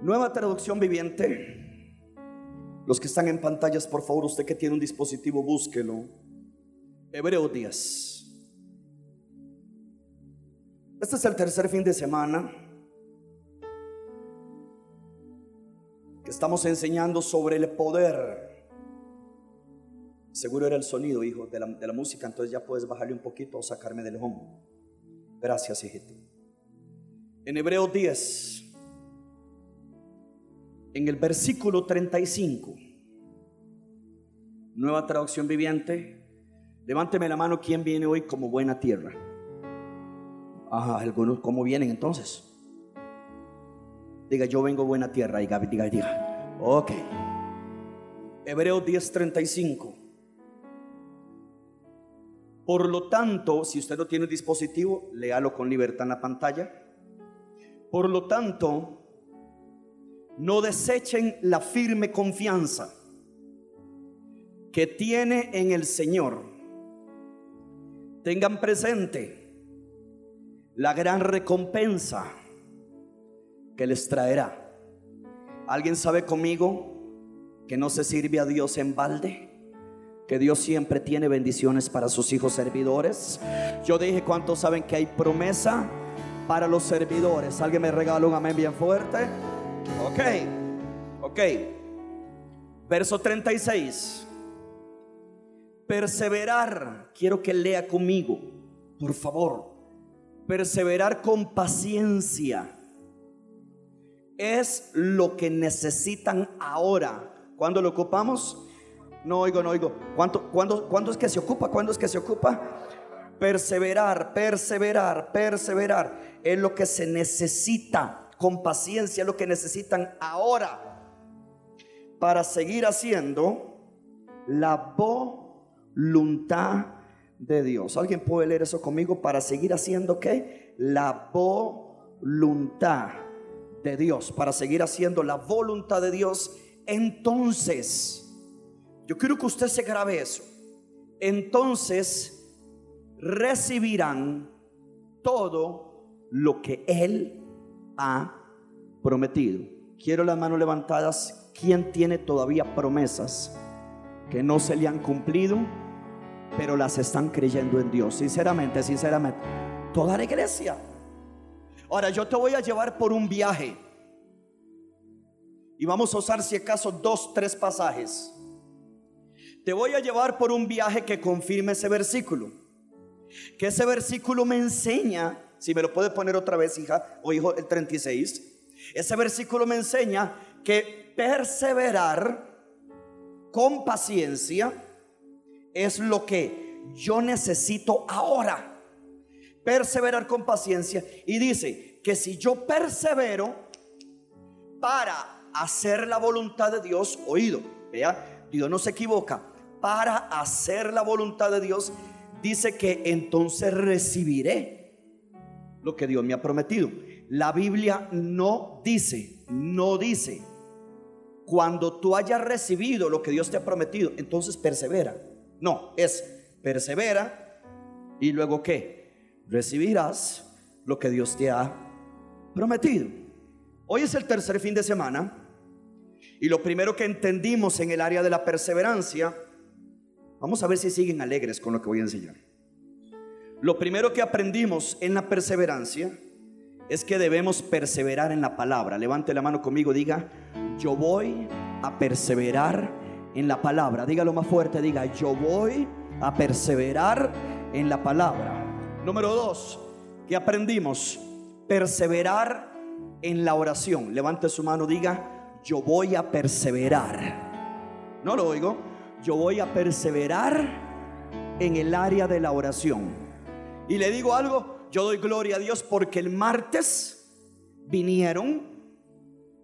Nueva traducción viviente. Los que están en pantallas, por favor, usted que tiene un dispositivo, búsquelo. Hebreo 10. Este es el tercer fin de semana que estamos enseñando sobre el poder. Seguro era el sonido, hijo, de la, de la música, entonces ya puedes bajarle un poquito o sacarme del home. Gracias, hijito. En Hebreo 10, en el versículo 35, nueva traducción viviente, levánteme la mano, ¿quién viene hoy como buena tierra? Ajá, algunos, ¿cómo vienen entonces? Diga, yo vengo buena tierra, diga, diga, diga. Ok. Hebreo 10:35. Por lo tanto, si usted no tiene dispositivo, léalo con libertad en la pantalla. Por lo tanto, no desechen la firme confianza que tiene en el Señor. Tengan presente la gran recompensa que les traerá. ¿Alguien sabe conmigo que no se sirve a Dios en balde? Que Dios siempre tiene bendiciones para sus hijos servidores. Yo dije, ¿cuántos saben que hay promesa para los servidores? ¿Alguien me regala un amén bien fuerte? Ok, ok. Verso 36. Perseverar, quiero que lea conmigo, por favor. Perseverar con paciencia es lo que necesitan ahora. ¿Cuándo lo ocupamos? No oigo, no oigo. ¿Cuánto, cuándo, ¿Cuándo es que se ocupa? ¿Cuándo es que se ocupa? Perseverar, perseverar, perseverar. Es lo que se necesita con paciencia lo que necesitan ahora para seguir haciendo la voluntad de Dios. ¿Alguien puede leer eso conmigo? Para seguir haciendo qué? La voluntad de Dios. Para seguir haciendo la voluntad de Dios. Entonces, yo quiero que usted se grabe eso. Entonces recibirán todo lo que Él ha prometido. Quiero las manos levantadas. ¿Quién tiene todavía promesas que no se le han cumplido, pero las están creyendo en Dios? Sinceramente, sinceramente. Toda la iglesia. Ahora yo te voy a llevar por un viaje. Y vamos a usar si acaso dos, tres pasajes. Te voy a llevar por un viaje que confirme ese versículo. Que ese versículo me enseña si me lo puede poner otra vez, hija o hijo, el 36. Ese versículo me enseña que perseverar con paciencia es lo que yo necesito ahora. Perseverar con paciencia. Y dice que si yo persevero para hacer la voluntad de Dios, oído, vea, Dios no se equivoca, para hacer la voluntad de Dios, dice que entonces recibiré lo que Dios me ha prometido. La Biblia no dice, no dice, cuando tú hayas recibido lo que Dios te ha prometido, entonces persevera. No, es persevera y luego qué? Recibirás lo que Dios te ha prometido. Hoy es el tercer fin de semana y lo primero que entendimos en el área de la perseverancia, vamos a ver si siguen alegres con lo que voy a enseñar. Lo primero que aprendimos en la perseverancia es que debemos perseverar en la palabra. Levante la mano conmigo, diga, yo voy a perseverar en la palabra. Dígalo más fuerte, diga, yo voy a perseverar en la palabra. Número dos, que aprendimos? Perseverar en la oración. Levante su mano, diga, yo voy a perseverar. No lo oigo. Yo voy a perseverar en el área de la oración. Y le digo algo, yo doy gloria a Dios porque el martes vinieron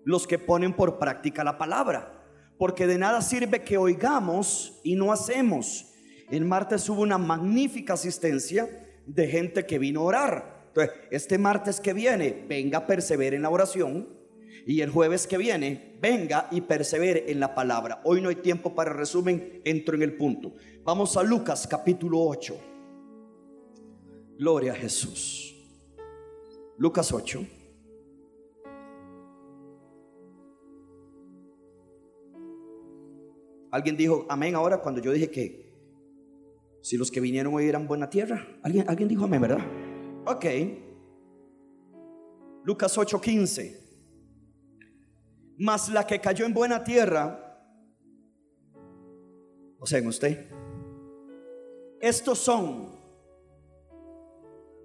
los que ponen por práctica la palabra. Porque de nada sirve que oigamos y no hacemos. El martes hubo una magnífica asistencia de gente que vino a orar. Entonces, este martes que viene, venga, persevere en la oración. Y el jueves que viene, venga y persevere en la palabra. Hoy no hay tiempo para resumen, entro en el punto. Vamos a Lucas capítulo 8. Gloria a Jesús. Lucas 8. Alguien dijo amén ahora cuando yo dije que si los que vinieron hoy eran buena tierra. Alguien, alguien dijo amén, ¿verdad? Ok. Lucas 8:15. Mas la que cayó en buena tierra, o sea, en usted, estos son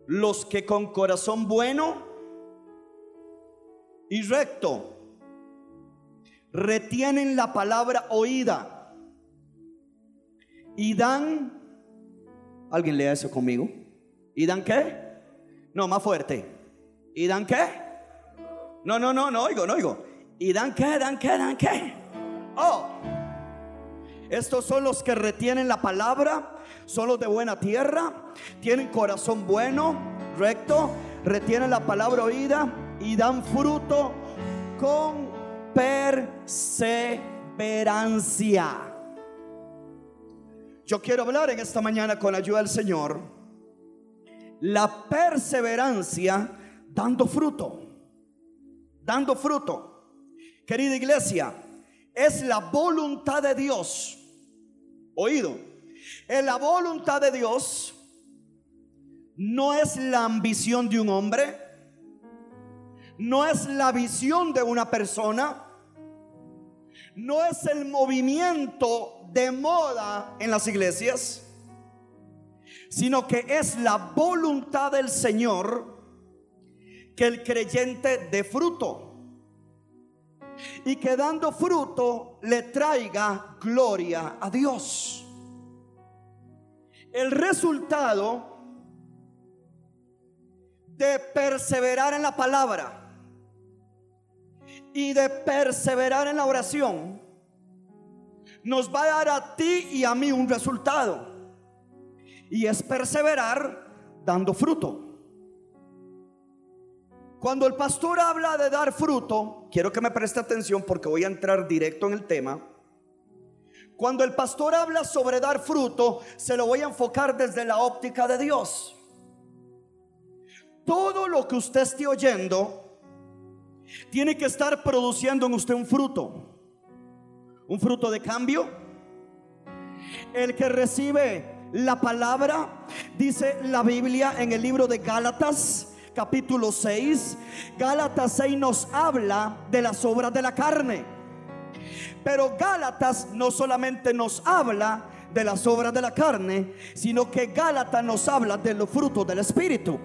los que con corazón bueno y recto retienen la palabra oída y dan, alguien lea eso conmigo, ¿y dan qué? No, más fuerte. ¿Y dan qué? No, no, no, no oigo, no oigo. ¿Y dan qué? ¿Dan qué? ¿Dan qué? Oh. Estos son los que retienen la palabra, son los de buena tierra, tienen corazón bueno, recto, retienen la palabra oída y dan fruto con perseverancia. Yo quiero hablar en esta mañana con la ayuda del Señor. La perseverancia dando fruto. Dando fruto. Querida iglesia, es la voluntad de Dios. Oído. Es la voluntad de Dios. No es la ambición de un hombre no es la visión de una persona, no es el movimiento de moda en las iglesias, sino que es la voluntad del Señor que el creyente dé fruto y que dando fruto le traiga gloria a Dios. El resultado de perseverar en la palabra y de perseverar en la oración, nos va a dar a ti y a mí un resultado. Y es perseverar dando fruto. Cuando el pastor habla de dar fruto, quiero que me preste atención porque voy a entrar directo en el tema. Cuando el pastor habla sobre dar fruto, se lo voy a enfocar desde la óptica de Dios. Todo lo que usted esté oyendo tiene que estar produciendo en usted un fruto. Un fruto de cambio. El que recibe la palabra, dice la Biblia en el libro de Gálatas, capítulo 6. Gálatas 6 nos habla de las obras de la carne. Pero Gálatas no solamente nos habla de las obras de la carne, sino que Gálatas nos habla de los frutos del Espíritu.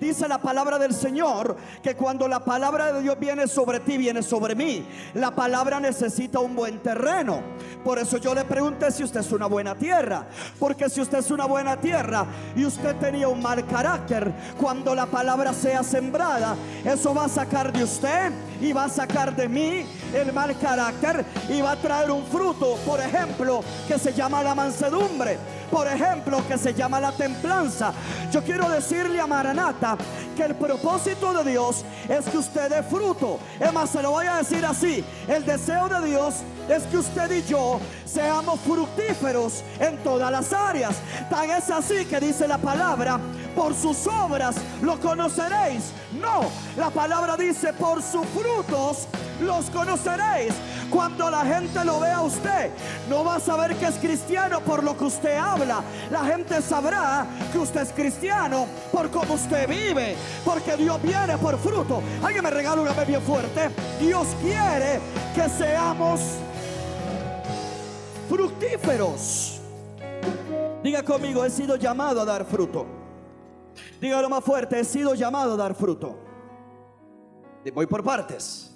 Dice la palabra del Señor que cuando la palabra de Dios viene sobre ti, viene sobre mí. La palabra necesita un buen terreno. Por eso yo le pregunté si usted es una buena tierra. Porque si usted es una buena tierra y usted tenía un mal carácter, cuando la palabra sea sembrada, eso va a sacar de usted y va a sacar de mí el mal carácter y va a traer un fruto, por ejemplo, que se llama la mansedumbre por ejemplo, que se llama la templanza. Yo quiero decirle a Maranata que el propósito de Dios es que usted dé fruto. Es más, se lo voy a decir así. El deseo de Dios es que usted y yo seamos fructíferos en todas las áreas. Tan es así que dice la palabra, por sus obras lo conoceréis. No, la palabra dice, por sus frutos los conoceréis. Cuando la gente lo vea a usted, no va a saber que es cristiano por lo que usted habla. La gente sabrá que usted es cristiano por cómo usted vive. Porque Dios viene por fruto. Alguien me regala una vez bien fuerte. Dios quiere que seamos fructíferos. Diga conmigo, he sido llamado a dar fruto. Dígalo más fuerte, he sido llamado a dar fruto. Voy por partes.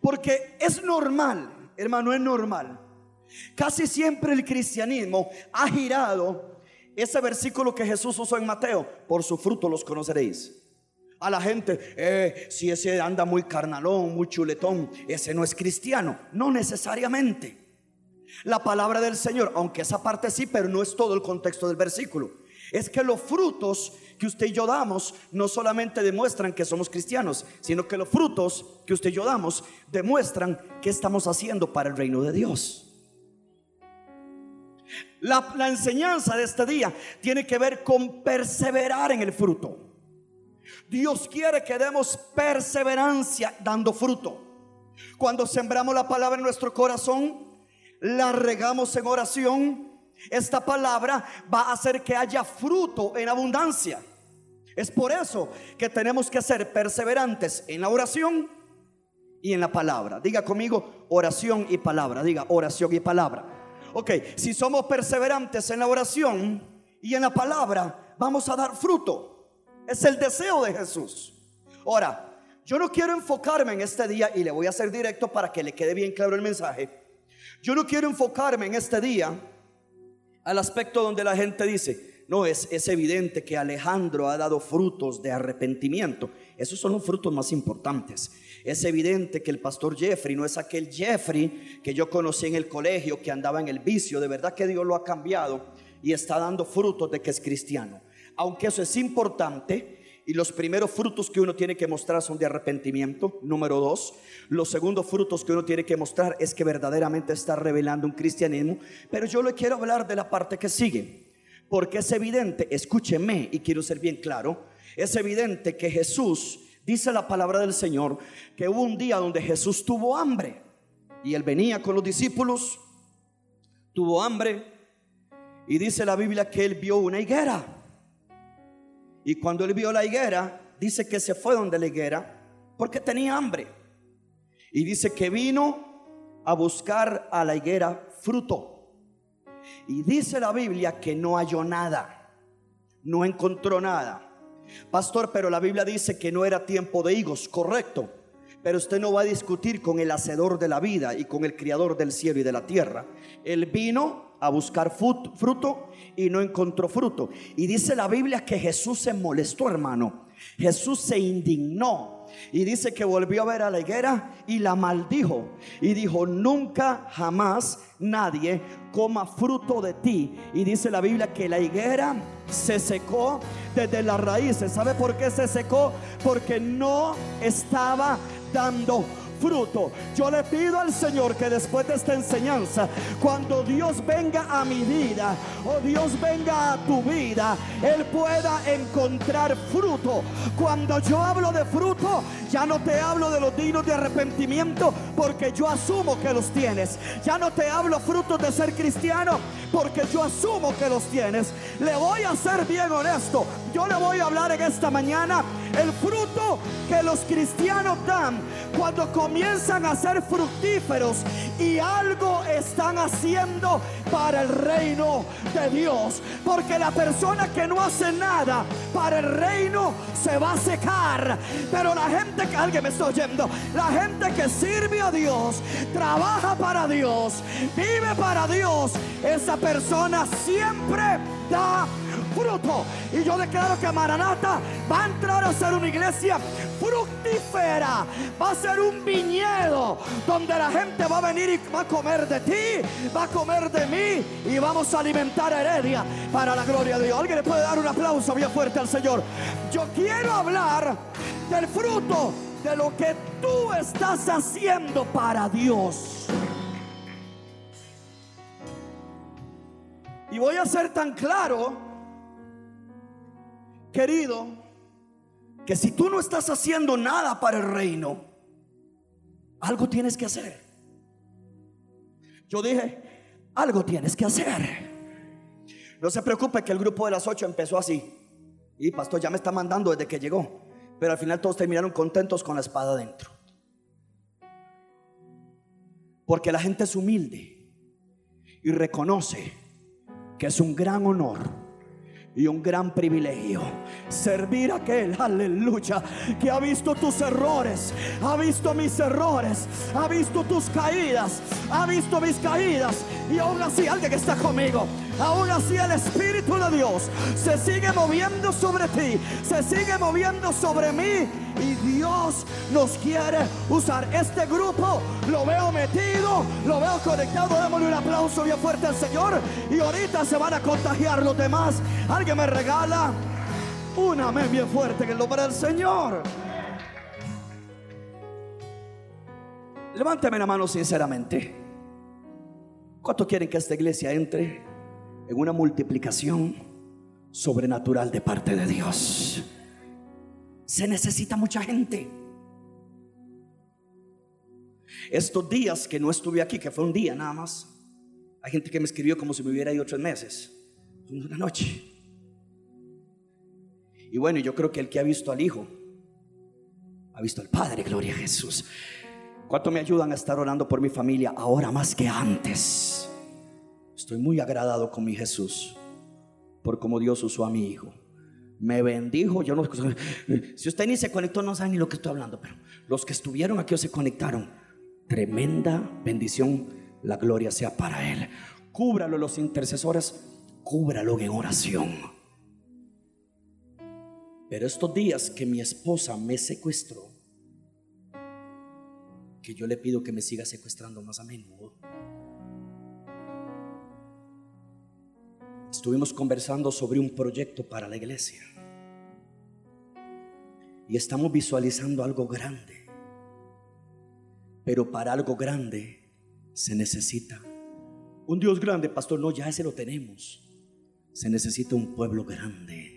Porque es normal, hermano, es normal. Casi siempre el cristianismo ha girado ese versículo que Jesús usó en Mateo, por su fruto los conoceréis. A la gente, eh, si ese anda muy carnalón, muy chuletón, ese no es cristiano. No necesariamente. La palabra del Señor, aunque esa parte sí, pero no es todo el contexto del versículo. Es que los frutos que usted y yo damos no solamente demuestran que somos cristianos, sino que los frutos que usted y yo damos demuestran que estamos haciendo para el reino de Dios. La, la, enseñanza de este día tiene que ver con perseverar en el fruto. Dios quiere que demos perseverancia dando fruto. Cuando sembramos la palabra en nuestro corazón, la regamos en oración, esta palabra va a hacer que haya fruto en abundancia. Es por eso que tenemos que ser perseverantes en la oración y en la palabra. Diga conmigo oración y palabra. Diga oración y palabra. Ok, si somos perseverantes en la oración y en la palabra, vamos a dar fruto. Es el deseo de Jesús. Ahora, yo no quiero enfocarme en este día y le voy a hacer directo para que le quede bien claro el mensaje. Yo no quiero enfocarme en este día al aspecto donde la gente dice, no, es, es evidente que Alejandro ha dado frutos de arrepentimiento. Esos son los frutos más importantes. Es evidente que el pastor Jeffrey no es aquel Jeffrey que yo conocí en el colegio que andaba en el vicio. De verdad que Dios lo ha cambiado y está dando frutos de que es cristiano. Aunque eso es importante, y los primeros frutos que uno tiene que mostrar son de arrepentimiento. Número dos, los segundos frutos que uno tiene que mostrar es que verdaderamente está revelando un cristianismo. Pero yo le quiero hablar de la parte que sigue. Porque es evidente, escúcheme y quiero ser bien claro, es evidente que Jesús, dice la palabra del Señor, que hubo un día donde Jesús tuvo hambre y él venía con los discípulos, tuvo hambre y dice la Biblia que él vio una higuera. Y cuando él vio la higuera, dice que se fue donde la higuera porque tenía hambre. Y dice que vino a buscar a la higuera fruto. Y dice la Biblia que no halló nada, no encontró nada. Pastor, pero la Biblia dice que no era tiempo de higos, correcto. Pero usted no va a discutir con el hacedor de la vida y con el criador del cielo y de la tierra. Él vino a buscar fruto y no encontró fruto. Y dice la Biblia que Jesús se molestó, hermano. Jesús se indignó y dice que volvió a ver a la higuera y la maldijo. Y dijo, nunca jamás nadie coma fruto de ti. Y dice la Biblia que la higuera se secó desde las raíces. ¿Sabe por qué se secó? Porque no estaba dando fruto. Yo le pido al Señor que después de esta enseñanza, cuando Dios venga a mi vida o Dios venga a tu vida, Él pueda encontrar fruto. Cuando yo hablo de fruto, ya no te hablo de los dignos de arrepentimiento porque yo asumo que los tienes. Ya no te hablo frutos de ser cristiano porque yo asumo que los tienes. Le voy a ser bien honesto. Yo le voy a hablar en esta mañana el fruto que los cristianos dan cuando comienzan a ser fructíferos y algo están haciendo para el reino de Dios. Porque la persona que no hace nada para el reino se va a secar. Pero la gente que alguien me está oyendo, la gente que sirve a Dios, trabaja para Dios, vive para Dios, esa persona siempre da fruto. Y yo declaro que Maranata va a entrar a ser una iglesia fructífera. Va a ser un viñedo donde la gente va a venir y va a comer de ti, va a comer de mí y vamos a alimentar heredia para la gloria de Dios. Alguien le puede dar un aplauso bien fuerte al Señor. Yo quiero hablar del fruto de lo que tú estás haciendo para Dios. Y voy a ser tan claro, querido, que si tú no estás haciendo nada para el reino, algo tienes que hacer. Yo dije, algo tienes que hacer. No se preocupe que el grupo de las ocho empezó así. Y pastor ya me está mandando desde que llegó. Pero al final todos terminaron contentos con la espada dentro. Porque la gente es humilde y reconoce que es un gran honor y un gran privilegio. Servir a aquel, aleluya, que ha visto tus errores, ha visto mis errores, ha visto tus caídas, ha visto mis caídas. Y aún así alguien que está conmigo, aún así el Espíritu de Dios se sigue moviendo sobre ti, se sigue moviendo sobre mí y Dios nos quiere usar. Este grupo lo veo metido, lo veo conectado. Démosle un aplauso bien fuerte al Señor y ahorita se van a contagiar los demás. Alguien me regala un amén bien fuerte en el nombre del Señor. Levánteme la mano sinceramente. ¿Cuánto quieren que esta iglesia entre en una multiplicación sobrenatural de parte de Dios? Se necesita mucha gente. Estos días que no estuve aquí, que fue un día nada más, Hay gente que me escribió como si me hubiera ido tres meses. Una noche. Y bueno, yo creo que el que ha visto al Hijo, ha visto al Padre, gloria a Jesús. ¿Cuánto me ayudan a estar orando por mi familia ahora más que antes? Estoy muy agradado con mi Jesús por cómo Dios usó a mi hijo. Me bendijo, yo no si usted ni se conectó no sabe ni lo que estoy hablando, pero los que estuvieron aquí o se conectaron, tremenda bendición la gloria sea para Él. Cúbralo los intercesores, cúbralo en oración. Pero estos días que mi esposa me secuestró, que yo le pido que me siga secuestrando más a menudo. Estuvimos conversando sobre un proyecto para la iglesia. Y estamos visualizando algo grande. Pero para algo grande se necesita un Dios grande, pastor. No, ya ese lo tenemos. Se necesita un pueblo grande.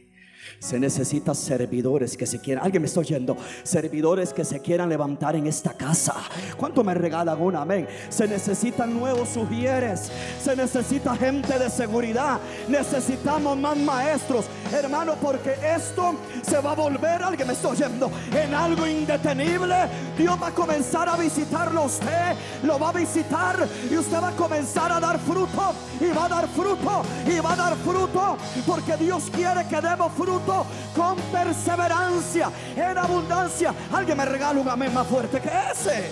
Se necesita servidores que se quieran, alguien me está oyendo, servidores que se quieran levantar en esta casa. ¿Cuánto me regalan un amén? Se necesitan nuevos sugieres, se necesita gente de seguridad, necesitamos más maestros, hermano, porque esto se va a volver, alguien me está oyendo, en algo indetenible. Dios va a comenzar a visitarlo usted, lo va a visitar y usted va a comenzar a dar fruto. Y va a dar fruto. Y va a dar fruto. Porque Dios quiere que demos fruto con perseverancia, en abundancia. Alguien me regala un amén más fuerte que ese.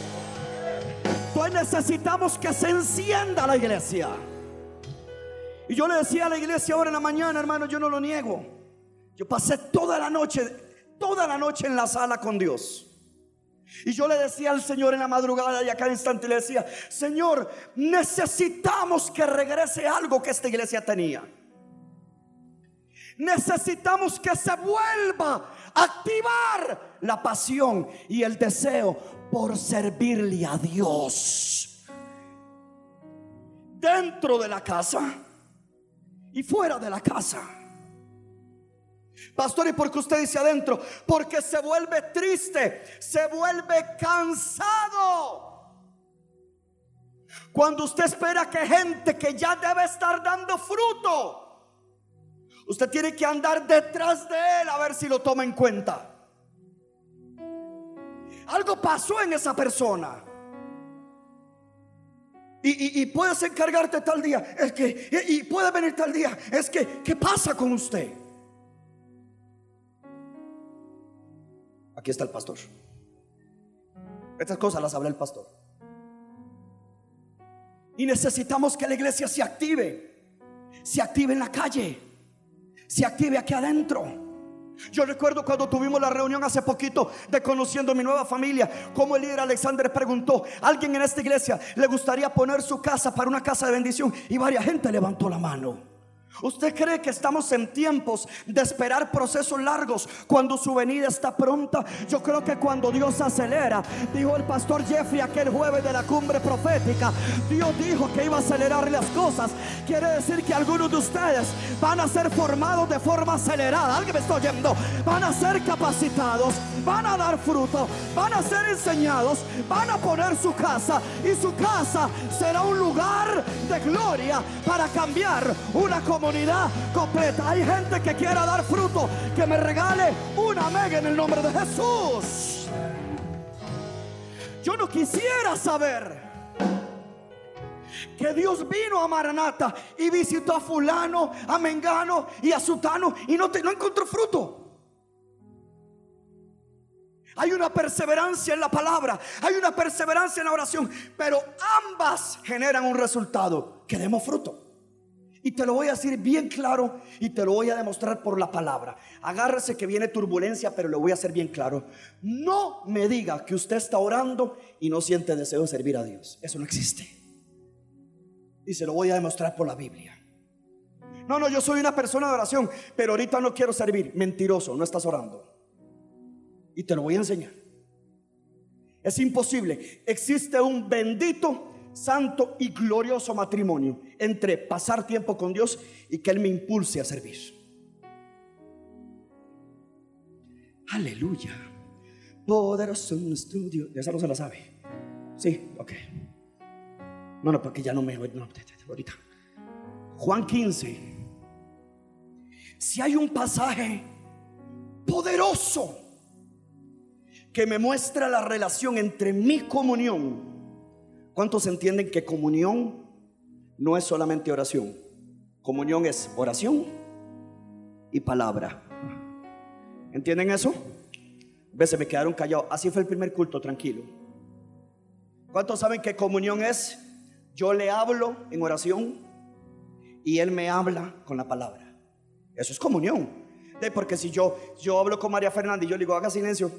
Pues necesitamos que se encienda la iglesia. Y yo le decía a la iglesia ahora en la mañana, hermano, yo no lo niego. Yo pasé toda la noche, toda la noche en la sala con Dios. Y yo le decía al Señor en la madrugada y a cada instante le decía, Señor, necesitamos que regrese algo que esta iglesia tenía necesitamos que se vuelva a activar la pasión y el deseo por servirle a Dios. Dentro de la casa y fuera de la casa. Pastor, ¿y por qué usted dice adentro? Porque se vuelve triste, se vuelve cansado. Cuando usted espera que gente que ya debe estar dando fruto, Usted tiene que andar detrás de él a ver si lo toma en cuenta. Algo pasó en esa persona. Y, puedes encargarte tal día. Es que, y, puede venir tal día. Es que, ¿qué pasa con usted? Aquí está el pastor. Estas cosas las habla el pastor. Y necesitamos que la iglesia se active. Se active en la calle se active aquí adentro. Yo recuerdo cuando tuvimos la reunión hace poquito de conociendo mi nueva familia, como el líder Alexander preguntó, ¿alguien en esta iglesia le gustaría poner su casa para una casa de bendición? Y varias gente levantó la mano. ¿Usted cree que estamos en tiempos de esperar procesos largos cuando su venida está pronta? Yo creo que cuando Dios acelera, dijo el pastor Jeffrey aquel jueves de la cumbre profética, Dios dijo que iba a acelerar las cosas. Quiere decir que algunos de ustedes van a ser formados de forma acelerada. Alguien me está oyendo. Van a ser capacitados, van a dar fruto, van a ser enseñados, van a poner su casa y su casa será un lugar de gloria para cambiar una comunidad completa. Hay gente que quiera dar fruto, que me regale una mega en el nombre de Jesús. Yo no quisiera saber que Dios vino a Maranata y visitó a fulano, a Mengano y a Sutano y no, te, no encontró fruto. Hay una perseverancia en la palabra, hay una perseverancia en la oración, pero ambas generan un resultado. Queremos fruto. Y te lo voy a decir bien claro y te lo voy a demostrar por la palabra. Agárrese que viene turbulencia, pero lo voy a hacer bien claro. No me diga que usted está orando y no siente deseo de servir a Dios. Eso no existe. Y se lo voy a demostrar por la Biblia. No, no, yo soy una persona de oración, pero ahorita no quiero servir. Mentiroso, no estás orando. Y te lo voy a enseñar. Es imposible. Existe un bendito santo y glorioso matrimonio entre pasar tiempo con Dios y que Él me impulse a servir. Aleluya. Poderoso nuestro Dios. Esa no se la sabe. Sí, ok. No, no, porque ya no me. No, ahorita. Juan 15. Si hay un pasaje poderoso que me muestra la relación entre mi comunión. ¿Cuántos entienden que comunión no es solamente oración? Comunión es oración y palabra. ¿Entienden eso? Veces me quedaron callados. Así fue el primer culto, tranquilo. ¿Cuántos saben que comunión es? Yo le hablo en oración y él me habla con la palabra. Eso es comunión. De porque si yo, yo hablo con María Fernanda y yo le digo, haga silencio,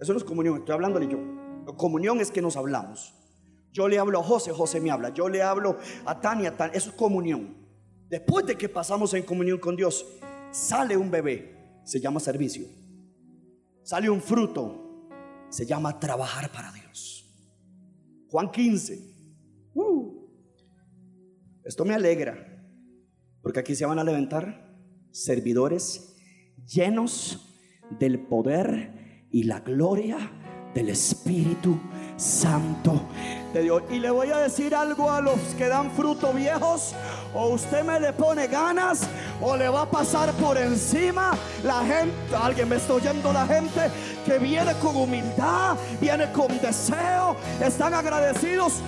eso no es comunión, estoy hablándole yo. Comunión es que nos hablamos. Yo le hablo a José, José me habla. Yo le hablo a Tania, Tania. Eso es comunión. Después de que pasamos en comunión con Dios, sale un bebé, se llama servicio. Sale un fruto, se llama trabajar para Dios. Juan 15. Uh. esto me alegra, porque aquí se van a levantar servidores llenos del poder y la gloria del Espíritu Santo de Dios. Y le voy a decir algo a los que dan fruto viejos. O usted me le pone ganas o le va a pasar por encima la gente. Alguien me está oyendo la gente que viene con humildad, viene con deseo, están agradecidos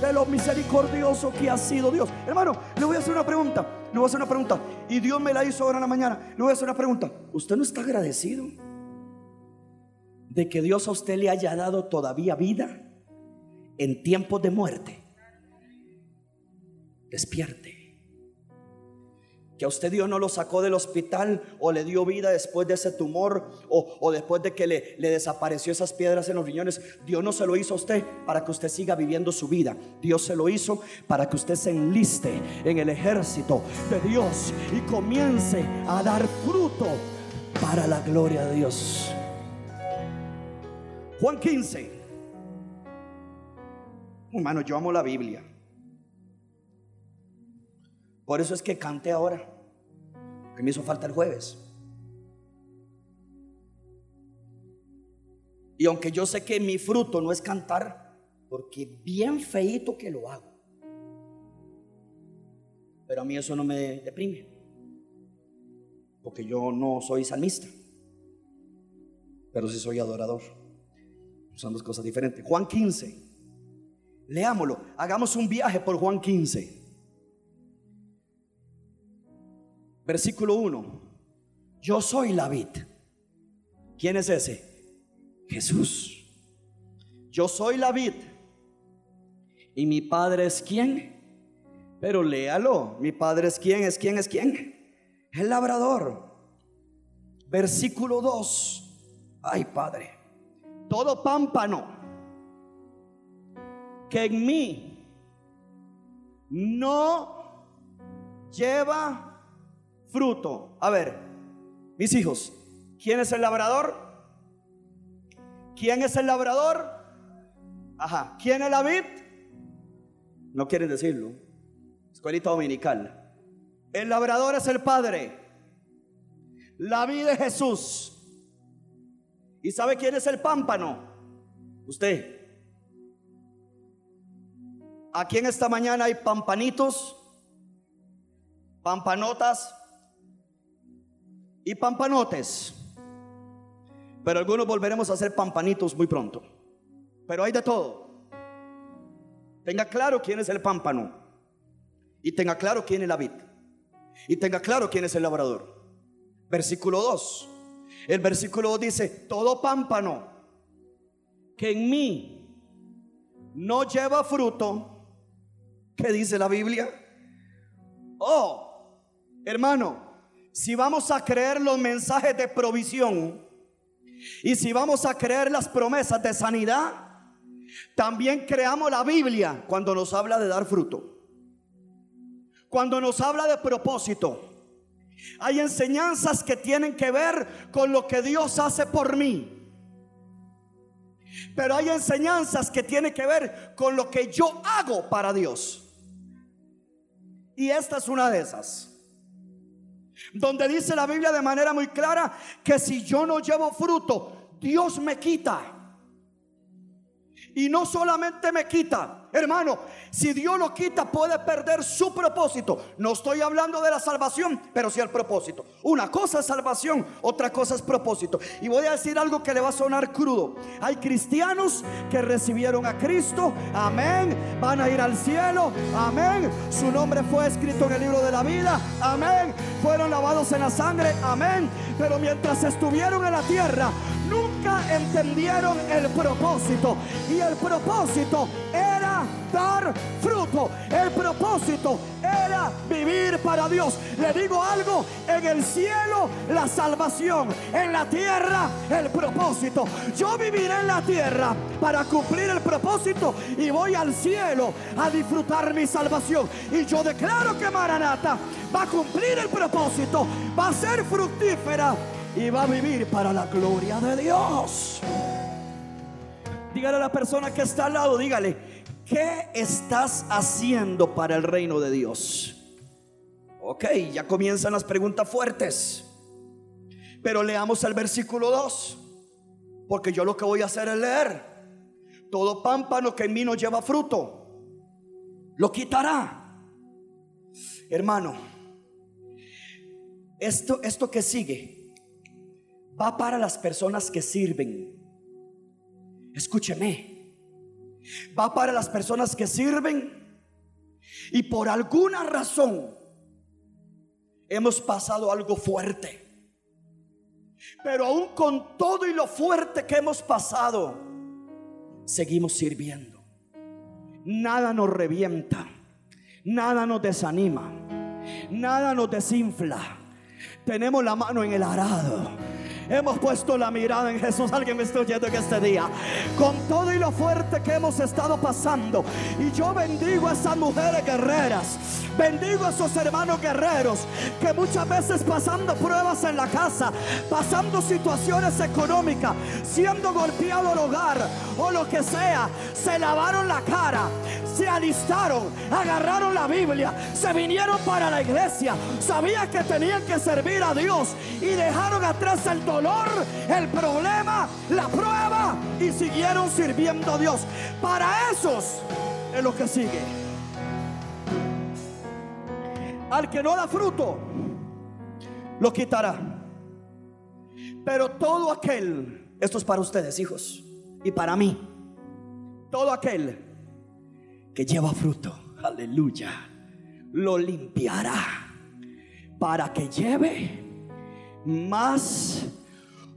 de lo misericordioso que ha sido Dios. Hermano, le voy a hacer una pregunta. Le voy a hacer una pregunta. Y Dios me la hizo ahora en la mañana. Le voy a hacer una pregunta. ¿Usted no está agradecido? De que Dios a usted le haya dado todavía vida en tiempos de muerte. Despierte. Que a usted Dios no lo sacó del hospital o le dio vida después de ese tumor o, después de que le, le desapareció esas piedras en los riñones. Dios no se lo hizo a usted para que usted siga viviendo su vida. Dios se lo hizo para que usted se enliste en el ejército de Dios y comience a dar fruto para la gloria de Dios. Juan 15. Hermano, yo amo la Biblia. Por eso es que canté ahora, que me hizo falta el jueves. Y aunque yo sé que mi fruto no es cantar, porque bien feito que lo hago. Pero a mí eso no me deprime. Porque yo no soy salmista. Pero sí soy adorador. Son dos cosas diferentes. Juan 15. Leámoslo. Hagamos un viaje por Juan 15. Versículo 1. Yo soy la vid. ¿Quién es ese? Jesús. Yo soy la vid. ¿Y mi padre es quién? Pero léalo. Mi padre es quién, es quién, es quién. El labrador. Versículo 2. Ay, Padre todo pámpano que en mí no lleva fruto. A ver, mis hijos, ¿quién es el labrador? ¿Quién es el labrador? Ajá, ¿quién es la vid? No quieren decirlo. Escuelita dominical. El labrador es el Padre. La vida es Jesús. ¿Y sabe quién es el pámpano? Usted. Aquí en esta mañana hay pampanitos, pampanotas y pampanotes. Pero algunos volveremos a hacer pampanitos muy pronto. Pero hay de todo. Tenga claro quién es el pámpano. Y tenga claro quién es la vid. Y tenga claro quién es el labrador. Versículo 2. El versículo dice, todo pámpano que en mí no lleva fruto, ¿qué dice la Biblia? Oh, hermano, si vamos a creer los mensajes de provisión y si vamos a creer las promesas de sanidad, también creamos la Biblia cuando nos habla de dar fruto. Cuando nos habla de propósito hay enseñanzas que tienen que ver con lo que Dios hace por mí. Pero hay enseñanzas que tienen que ver con lo que yo hago para Dios. Y esta es una de esas. Donde dice la Biblia de manera muy clara que si yo no llevo fruto, Dios me quita. Y no solamente me quita, hermano, si Dios lo quita puede perder su propósito. No estoy hablando de la salvación, pero sí el propósito. Una cosa es salvación, otra cosa es propósito. Y voy a decir algo que le va a sonar crudo. Hay cristianos que recibieron a Cristo, amén, van a ir al cielo, amén. Su nombre fue escrito en el libro de la vida, amén. Fueron lavados en la sangre, amén. Pero mientras estuvieron en la tierra, nunca entendieron el propósito. Y el propósito era dar fruto. El propósito era vivir para Dios. Le digo algo, en el cielo la salvación, en la tierra el propósito. Yo viviré en la tierra para cumplir el propósito y voy al cielo a disfrutar mi salvación. Y yo declaro que Maranata va a cumplir el propósito, va a ser fructífera y va a vivir para la gloria de Dios. Dígale a la persona que está al lado, dígale, ¿qué estás haciendo para el reino de Dios? Ok, ya comienzan las preguntas fuertes. Pero leamos el versículo 2, porque yo lo que voy a hacer es leer. Todo pámpano que en mí no lleva fruto, lo quitará. Hermano, esto, esto que sigue va para las personas que sirven. Escúcheme. Va para las personas que sirven y por alguna razón hemos pasado algo fuerte. Pero aún con todo y lo fuerte que hemos pasado, seguimos sirviendo. Nada nos revienta, nada nos desanima, nada nos desinfla. Tenemos la mano en el arado Hemos puesto la mirada en Jesús. Alguien me está oyendo en este día. Con todo y lo fuerte que hemos estado pasando. Y yo bendigo a esas mujeres guerreras. Bendigo a esos hermanos guerreros que muchas veces pasando pruebas en la casa, pasando situaciones económicas, siendo golpeado el hogar o lo que sea, se lavaron la cara, se alistaron, agarraron la Biblia, se vinieron para la iglesia, sabían que tenían que servir a Dios y dejaron atrás el dolor, el problema, la prueba y siguieron sirviendo a Dios. Para esos es lo que sigue. Al que no da fruto, lo quitará. Pero todo aquel, esto es para ustedes, hijos, y para mí, todo aquel que lleva fruto, aleluya, lo limpiará para que lleve más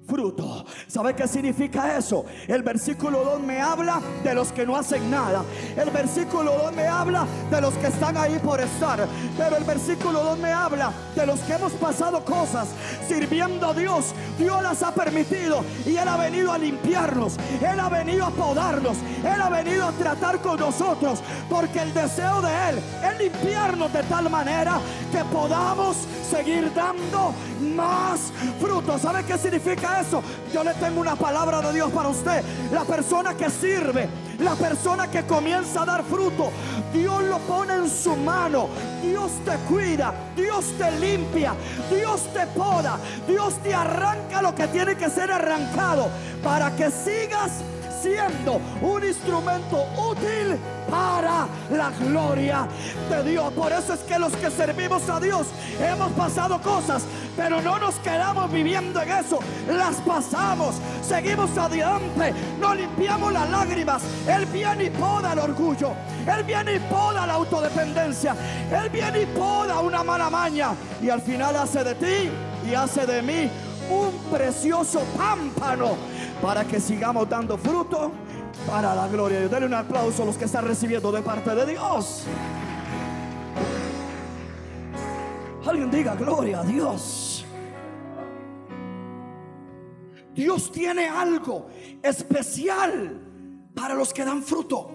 fruto. ¿Sabe qué significa eso? El versículo 2 me habla de los que no hacen nada. El versículo 2 me habla de los que están ahí por estar. Pero el versículo 2 me habla de los que hemos pasado cosas sirviendo a Dios. Dios las ha permitido y Él ha venido a limpiarnos. Él ha venido a podarnos. Él ha venido a tratar con nosotros. Porque el deseo de Él es limpiarnos de tal manera que podamos seguir dando más fruto. ¿Sabe qué significa eso? Yo le tengo una palabra de Dios para usted. La persona que sirve, la persona que comienza a dar fruto, Dios lo pone en su mano. Dios te cuida, Dios te limpia, Dios te poda, Dios te arranca lo que tiene que ser arrancado para que sigas siendo un instrumento útil para la gloria de Dios. Por eso es que los que servimos a Dios hemos pasado cosas, pero no nos quedamos viviendo en eso. Las pasamos, seguimos adelante, no limpiamos las lágrimas. Él viene y poda el orgullo, Él viene y poda la autodependencia, Él viene y poda una mala maña y al final hace de ti y hace de mí un precioso pámpano para que sigamos dando fruto para la gloria de Dios. Denle un aplauso a los que están recibiendo de parte de Dios. Alguien diga gloria a Dios. Dios tiene algo especial para los que dan fruto.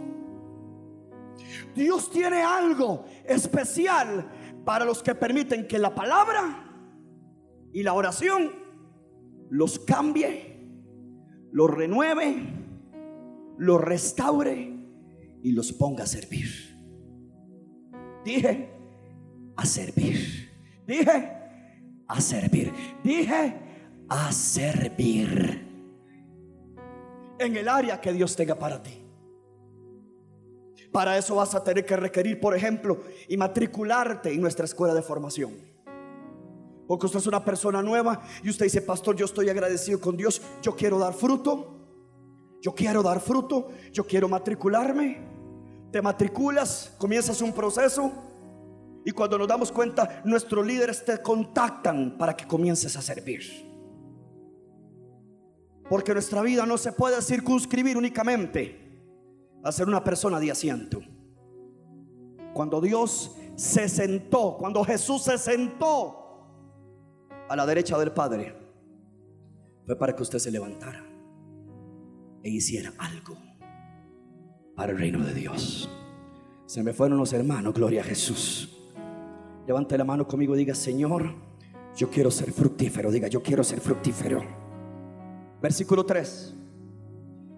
Dios tiene algo especial para los que permiten que la palabra y la oración los cambie, los renueve los restaure y los ponga a servir. Dije, a servir. Dije, a servir. Dije, a servir. En el área que Dios tenga para ti. Para eso vas a tener que requerir, por ejemplo, y matricularte en nuestra escuela de formación. Porque usted es una persona nueva y usted dice, pastor, yo estoy agradecido con Dios, yo quiero dar fruto, yo quiero dar fruto, yo quiero matricularme. Te matriculas, comienzas un proceso y cuando nos damos cuenta, nuestros líderes te contactan para que comiences a servir. Porque nuestra vida no se puede circunscribir únicamente a ser una persona de asiento. Cuando Dios se sentó, cuando Jesús se sentó a la derecha del Padre, fue para que usted se levantara e hiciera algo para el reino de Dios. Se me fueron los hermanos, gloria a Jesús. Levante la mano conmigo diga, Señor, yo quiero ser fructífero. Diga, yo quiero ser fructífero. Versículo 3.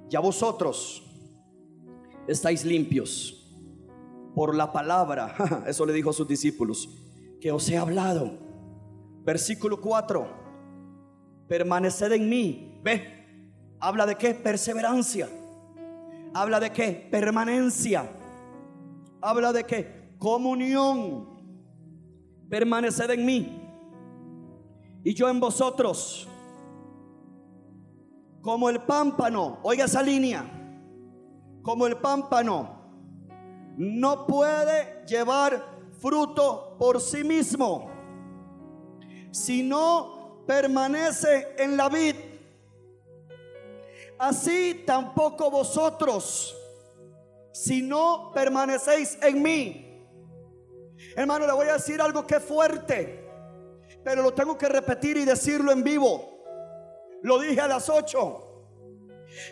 Ya vosotros estáis limpios por la palabra. Eso le dijo a sus discípulos. Que os he hablado. Versículo 4. Permaneced en mí. Ve. Habla de qué? Perseverancia. Habla de qué? Permanencia. Habla de qué? Comunión permaneced en mí y yo en vosotros. Como el pámpano, oiga esa línea, como el pámpano no puede llevar fruto por sí mismo, si no permanece en la vid. Así tampoco vosotros, si no permanecéis en mí. Hermano, le voy a decir algo que es fuerte, pero lo tengo que repetir y decirlo en vivo. Lo dije a las 8.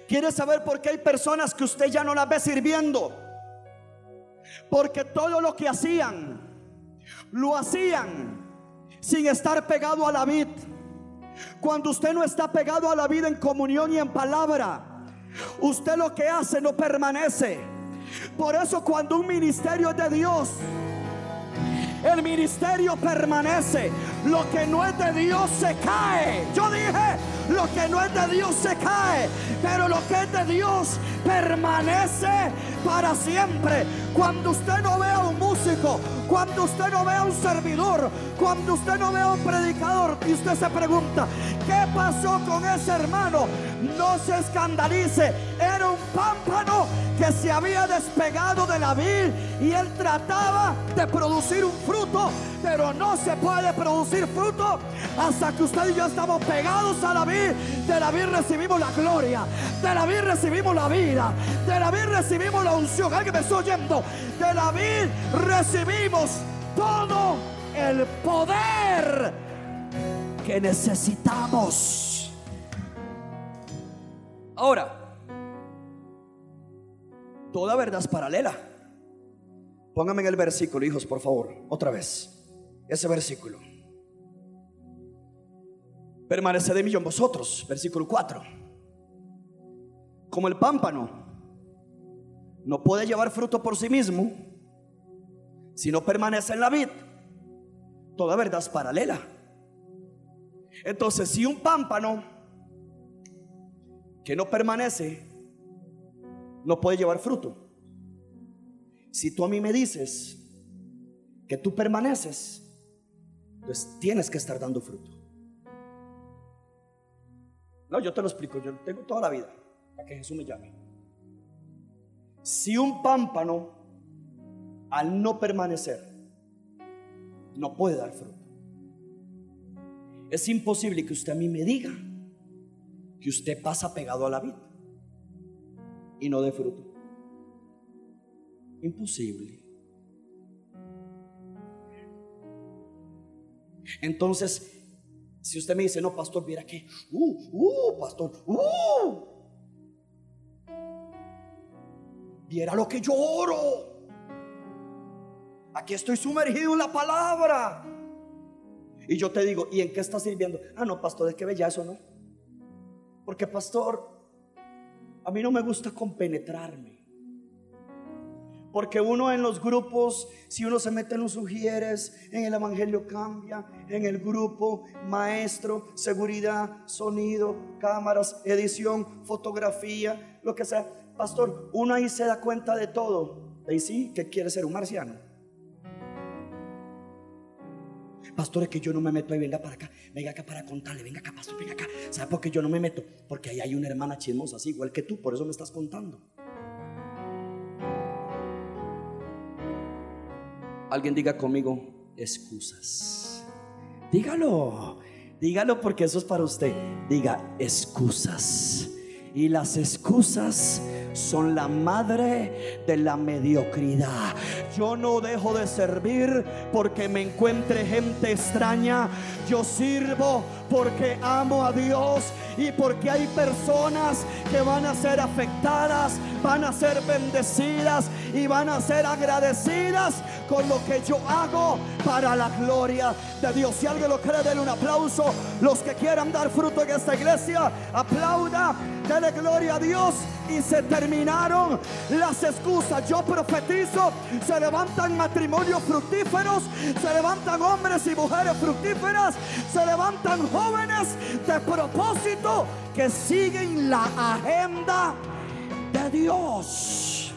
¿Quiere saber por qué hay personas que usted ya no las ve sirviendo? Porque todo lo que hacían, lo hacían sin estar pegado a la vid. Cuando usted no está pegado a la vida en comunión y en palabra, usted lo que hace no permanece. Por eso cuando un ministerio es de Dios, el ministerio permanece. Lo que no es de Dios se cae. Yo dije, lo que no es de Dios se cae, pero lo que es de Dios permanece para siempre. Cuando usted no vea un músico, cuando usted no vea un servidor, cuando usted no vea un predicador y usted se pregunta, ¿qué pasó con ese hermano? No se escandalice, era un pámpano que se había despegado de la vid y él trataba de producir un fruto, pero no se puede producir fruto hasta que usted y yo estamos pegados a la vid. De la vid recibimos la gloria, de la vid recibimos la vida, de la vid recibimos la unción. Alguien me está oyendo, de la vid recibimos todo el poder que necesitamos. Ahora, toda verdad es paralela. Póngame en el versículo, hijos, por favor, otra vez. Ese versículo. Permaneced de mí en vosotros, versículo 4. Como el pámpano no puede llevar fruto por sí mismo si no permanece en la vid. Toda verdad es paralela. Entonces, si un pámpano que no permanece no puede llevar fruto. Si tú a mí me dices que tú permaneces, pues tienes que estar dando fruto. No, yo te lo explico, yo tengo toda la vida para que Jesús me llame. Si un pámpano al no permanecer no puede dar fruto, es imposible que usted a mí me diga que usted pasa pegado a la vida y no dé fruto. Imposible. Entonces, si usted me dice, no, pastor, mira que, uh, uh, pastor, uh, viera lo que yo oro. Aquí estoy sumergido en la palabra. Y yo te digo, ¿y en qué estás sirviendo? Ah, no, pastor, es que eso, ¿no? Porque, pastor, a mí no me gusta compenetrarme. Porque uno en los grupos, si uno se mete en los sugieres, en el Evangelio cambia, en el grupo, maestro, seguridad, sonido, cámaras, edición, fotografía, lo que sea. Pastor, uno ahí se da cuenta de todo. Y sí, ¿qué quiere ser un marciano? Pastor, es que yo no me meto ahí, venga para acá, venga acá para contarle, venga acá, pastor, venga acá. ¿Sabe por qué yo no me meto? Porque ahí hay una hermana chismosa, así, igual que tú, por eso me estás contando. Alguien diga conmigo, excusas. Dígalo, dígalo porque eso es para usted. Diga, excusas. Y las excusas son la madre de la mediocridad. Yo no dejo de servir porque me encuentre gente extraña. Yo sirvo porque amo a Dios y porque hay personas que van a ser afectadas, van a ser bendecidas y van a ser agradecidas con lo que yo hago para la gloria de Dios. Si alguien lo cree, denle un aplauso. Los que quieran dar fruto en esta iglesia, aplauda, dele gloria a Dios y se terminaron las excusas. Yo profetizo, se levantan matrimonios fructíferos, se levantan hombres y mujeres fructíferas, se levantan jóvenes de propósito que siguen la agenda de Dios.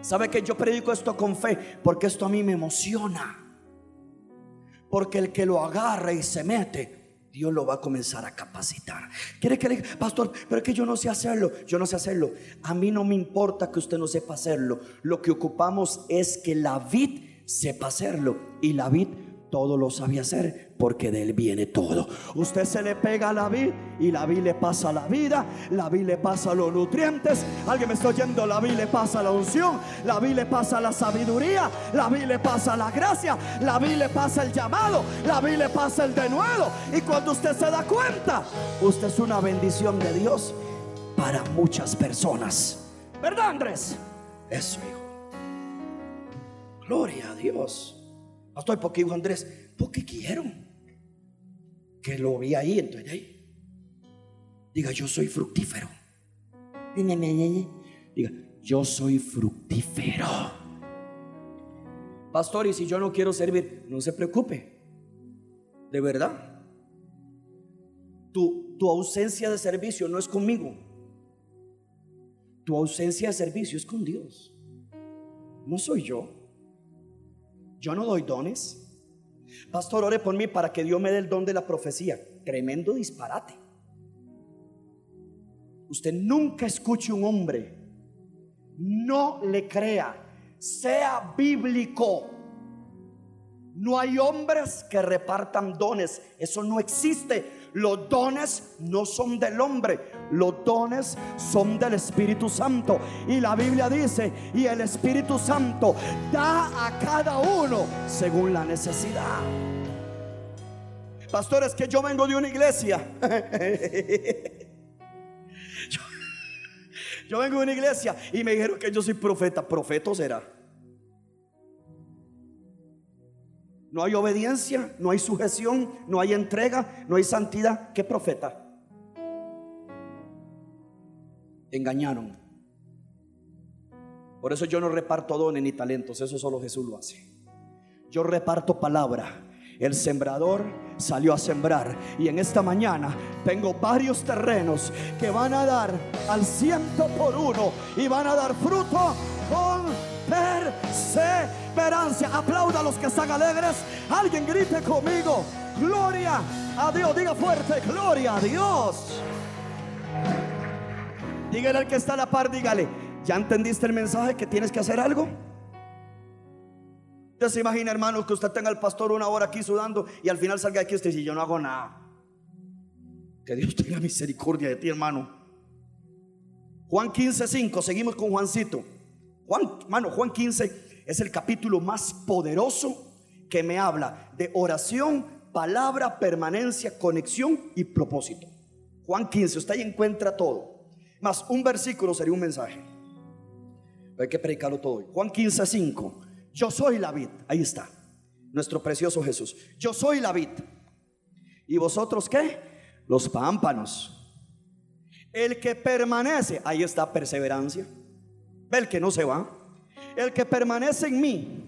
¿Sabe que yo predico esto con fe? Porque esto a mí me emociona. Porque el que lo agarra y se mete, Dios lo va a comenzar a capacitar. Quiere que le diga, pastor, pero es que yo no sé hacerlo. Yo no sé hacerlo. A mí no me importa que usted no sepa hacerlo. Lo que ocupamos es que la vid sepa hacerlo. Y la vid todo lo sabe hacer porque de él viene todo. Usted se le pega a la vid y la vid le pasa la vida, la vid le pasa los nutrientes. Alguien me está oyendo, la vid le pasa la unción, la vid le pasa la sabiduría, la vid le pasa la gracia, la vid le pasa el llamado, la vid le pasa el denuedo. Y cuando usted se da cuenta, usted es una bendición de Dios para muchas personas. ¿Verdad, Andrés? Eso, hijo. Gloria a Dios. Pastor, ¿por qué dijo Andrés? Porque quiero. Que lo vi ahí, entonces ahí. Diga, yo soy fructífero. Diga, yo soy fructífero. Pastor, y si yo no quiero servir, no se preocupe. De verdad. Tu, tu ausencia de servicio no es conmigo. Tu ausencia de servicio es con Dios. No soy yo. Yo no doy dones. Pastor, ore por mí para que Dios me dé el don de la profecía. Tremendo disparate. Usted nunca escuche un hombre. No le crea. Sea bíblico. No hay hombres que repartan dones. Eso no existe. Los dones no son del hombre, los dones son del Espíritu Santo. Y la Biblia dice, y el Espíritu Santo da a cada uno según la necesidad. Pastores, que yo vengo de una iglesia. yo, yo vengo de una iglesia y me dijeron que yo soy profeta. ¿Profeto será? No hay obediencia, no hay sujeción, no hay entrega, no hay santidad. ¿Qué profeta? Engañaron. Por eso yo no reparto dones ni talentos, eso solo Jesús lo hace. Yo reparto palabra. El sembrador salió a sembrar y en esta mañana tengo varios terrenos que van a dar al ciento por uno y van a dar fruto con perseverancia. Aplauda a los que están alegres. Alguien grite conmigo. Gloria a Dios. Diga fuerte. Gloria a Dios. Dígale al que está a la par, dígale. ¿Ya entendiste el mensaje que tienes que hacer algo? Usted se imagina, hermano, que usted tenga al pastor una hora aquí sudando y al final salga aquí usted y yo no hago nada. Que Dios tenga misericordia de ti, hermano. Juan 15, 5. Seguimos con Juancito. Juan, hermano, Juan 15 es el capítulo más poderoso que me habla de oración, palabra, permanencia, conexión y propósito. Juan 15, usted ahí encuentra todo. Más un versículo sería un mensaje. Hay que predicarlo todo Juan 15, 5. Yo soy la vid. Ahí está. Nuestro precioso Jesús. Yo soy la vid. ¿Y vosotros qué? Los pámpanos. El que permanece. Ahí está perseverancia el que no se va. El que permanece en mí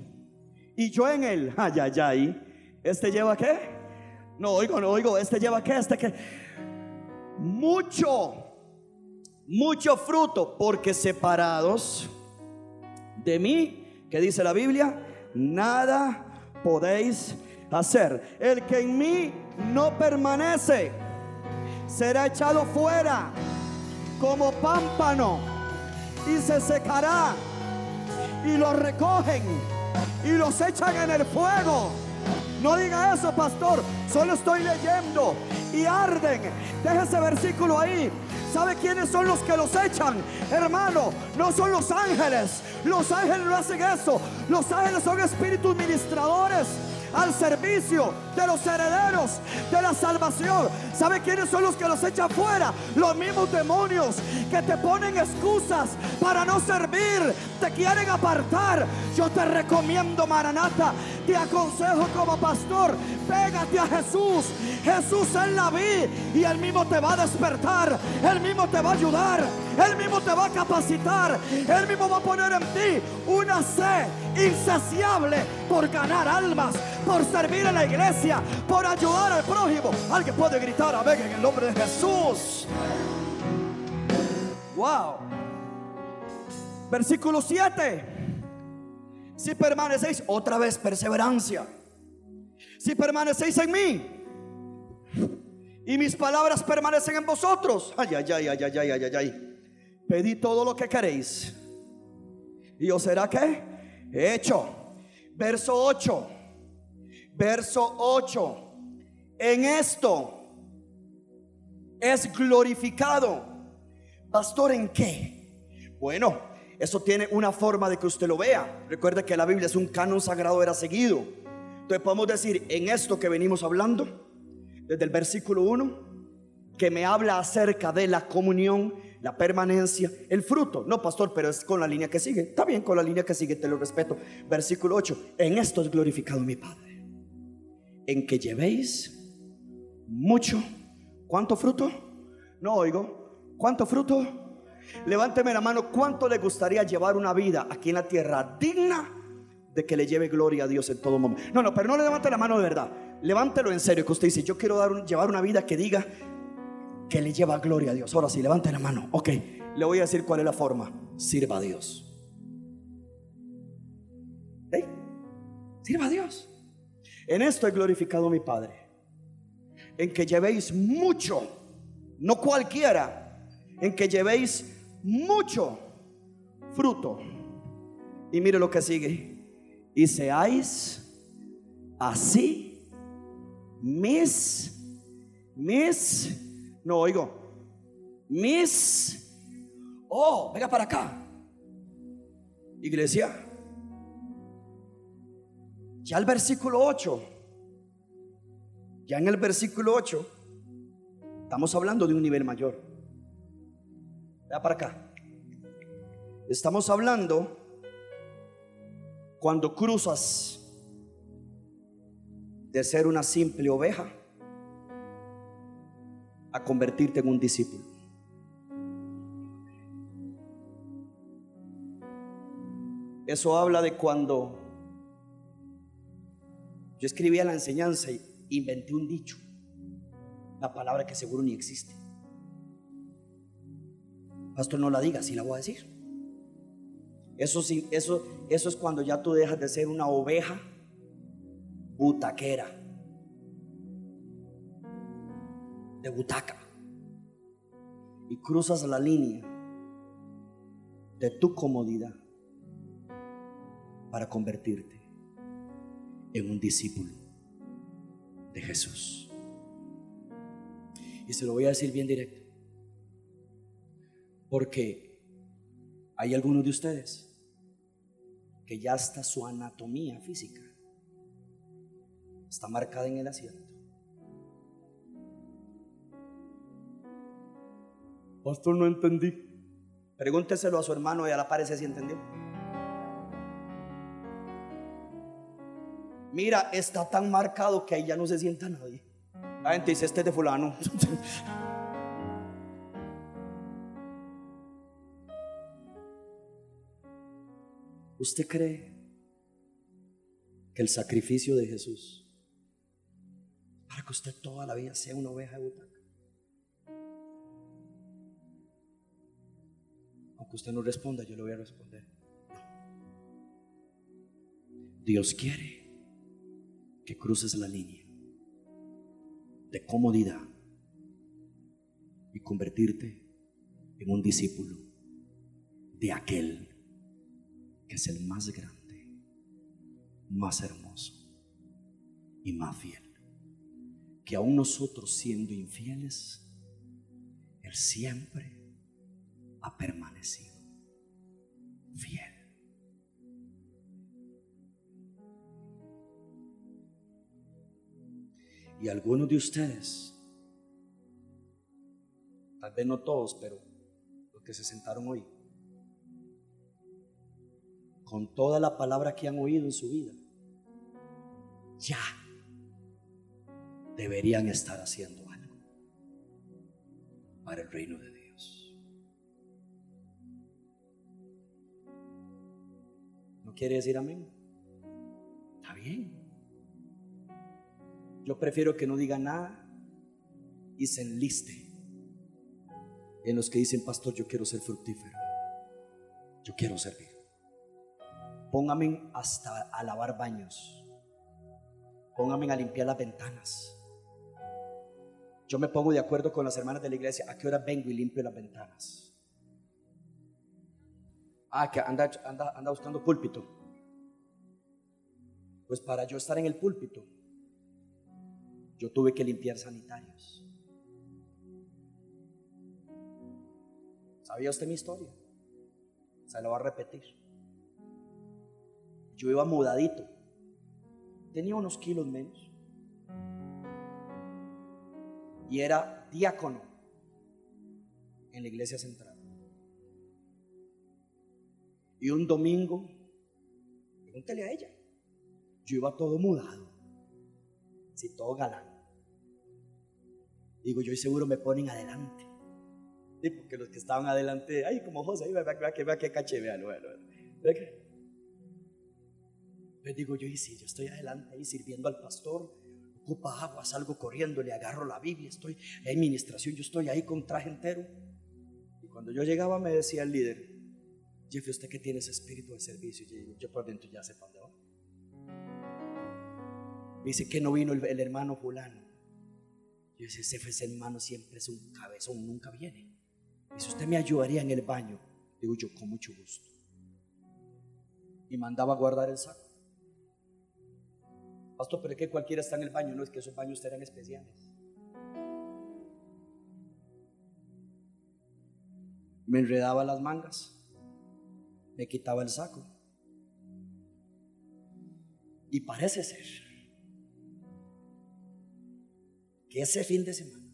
y yo en él. Ay, ay, ay. ¿Este lleva qué? No oigo, no oigo. ¿Este lleva qué? ¿Este qué? Mucho, mucho fruto. Porque separados De mí, que dice la Biblia, nada podéis hacer. El que en mí no permanece será echado fuera como pámpano y se secará y lo recogen y los echan en el fuego. No diga eso, pastor. Solo estoy leyendo y arden. Deja ese versículo ahí. ¿Sabe quiénes son los que los echan? Hermano, no son los ángeles. Los ángeles no hacen eso. Los ángeles son espíritus ministradores al servicio de los herederos de la salvación. ¿Sabe quiénes son los que los echan fuera? Los mismos demonios que te ponen excusas para no servir, te quieren apartar. Yo te recomiendo, Maranata, te aconsejo como pastor, pégate a Jesús. Jesús es la vida y él mismo te va a despertar, él mismo te va a ayudar, él mismo te va a capacitar, él mismo va a poner en ti una sed insaciable por ganar almas, por servir en la iglesia, por ayudar al prójimo. Alguien puede gritar amén en el nombre de Jesús. Wow. Versículo 7. Si permanecéis, otra vez perseverancia. Si permanecéis en mí y mis palabras permanecen en vosotros. Ay, ay, ay, ay, ay, ay, ay, ay. Pedid todo lo que queréis. Y os será que hecho. Verso 8. Verso 8. En esto es glorificado. Pastor, ¿en qué? Bueno, eso tiene una forma de que usted lo vea. Recuerde que la Biblia es un canon sagrado, era seguido. Entonces podemos decir, en esto que venimos hablando, desde el versículo 1, que me habla acerca de la comunión, la permanencia, el fruto. No, pastor, pero es con la línea que sigue. Está bien, con la línea que sigue, te lo respeto. Versículo 8, en esto es glorificado mi Padre. En que llevéis mucho. ¿Cuánto fruto? No oigo. ¿Cuánto fruto? Levánteme la mano. ¿Cuánto le gustaría llevar una vida aquí en la tierra digna de que le lleve gloria a Dios en todo momento? No, no, pero no le levante la mano de verdad. Levántelo en serio que usted dice, yo quiero dar llevar una vida que diga que le lleva gloria a Dios. Ahora sí, levante la mano. Ok, le voy a decir cuál es la forma. Sirva a Dios. ¿Eh? Sirva a Dios. En esto he glorificado a mi Padre. En que llevéis mucho, no cualquiera, en que llevéis mucho fruto. Y mire lo que sigue. Y seáis así mis, mis, no oigo, mis, oh, venga para acá. Iglesia, ya el versículo 8, ya en el versículo 8, estamos hablando de un nivel mayor. Venga para acá. Estamos hablando cuando cruzas de ser una simple oveja a convertirte en un discípulo. Eso habla de cuando yo escribía la enseñanza y inventé un dicho, la palabra que seguro ni existe. Pastor, no la diga, si la voy a decir. Eso, sí, eso, eso es cuando ya tú dejas de ser una oveja butaquera, de butaca, y cruzas la línea de tu comodidad para convertirte en un discípulo de Jesús. Y se lo voy a decir bien directo, porque hay algunos de ustedes que ya está su anatomía física está marcada en el asiento. Pastor, no entendí. Pregúnteselo a su hermano y a la parecer si entendió. Mira, está tan marcado que ahí ya no se sienta nadie. La gente dice, este es de fulano. ¿Usted cree que el sacrificio de Jesús para que usted toda la vida sea una oveja de butaca. Aunque usted no responda, yo le voy a responder. Dios quiere que cruces la línea de comodidad y convertirte en un discípulo de aquel que es el más grande, más hermoso y más fiel. Que aún nosotros siendo infieles, Él siempre ha permanecido fiel. Y algunos de ustedes, tal vez no todos, pero los que se sentaron hoy, con toda la palabra que han oído en su vida, ya deberían estar haciendo algo para el reino de Dios. ¿No quiere decir amén? Está bien. Yo prefiero que no diga nada y se enliste en los que dicen, pastor, yo quiero ser fructífero. Yo quiero servir. Póngame hasta a lavar baños. Póngame a limpiar las ventanas. Yo me pongo de acuerdo con las hermanas de la iglesia. ¿A qué hora vengo y limpio las ventanas? Ah, que anda, anda, anda buscando púlpito. Pues para yo estar en el púlpito, yo tuve que limpiar sanitarios. ¿Sabía usted mi historia? Se lo va a repetir. Yo iba mudadito. Tenía unos kilos menos. Y era diácono en la iglesia central. Y un domingo, pregúntele a ella, yo iba todo mudado, si todo galán. Digo, yo seguro me ponen adelante. porque los que estaban adelante, ay, como José, vea, vea, vea, vea qué caché, vea, vea, vea, Les digo yo, y si yo estoy adelante ahí sirviendo al pastor, ocupa agua, salgo corriendo, le agarro la Biblia, estoy en administración, yo estoy ahí con traje entero. Y cuando yo llegaba me decía el líder, Jeff, ¿usted que tiene ese espíritu de servicio? Yo yo por dentro ya sé para dónde va. Me dice que no vino el hermano fulano. Yo decía, ese hermano siempre es un cabezón, nunca viene. Y si usted me ayudaría en el baño, digo yo, con mucho gusto. Y mandaba a guardar el saco. Pastor, pero es que cualquiera está en el baño, no es que esos baños eran especiales. Me enredaba las mangas, me quitaba el saco. Y parece ser que ese fin de semana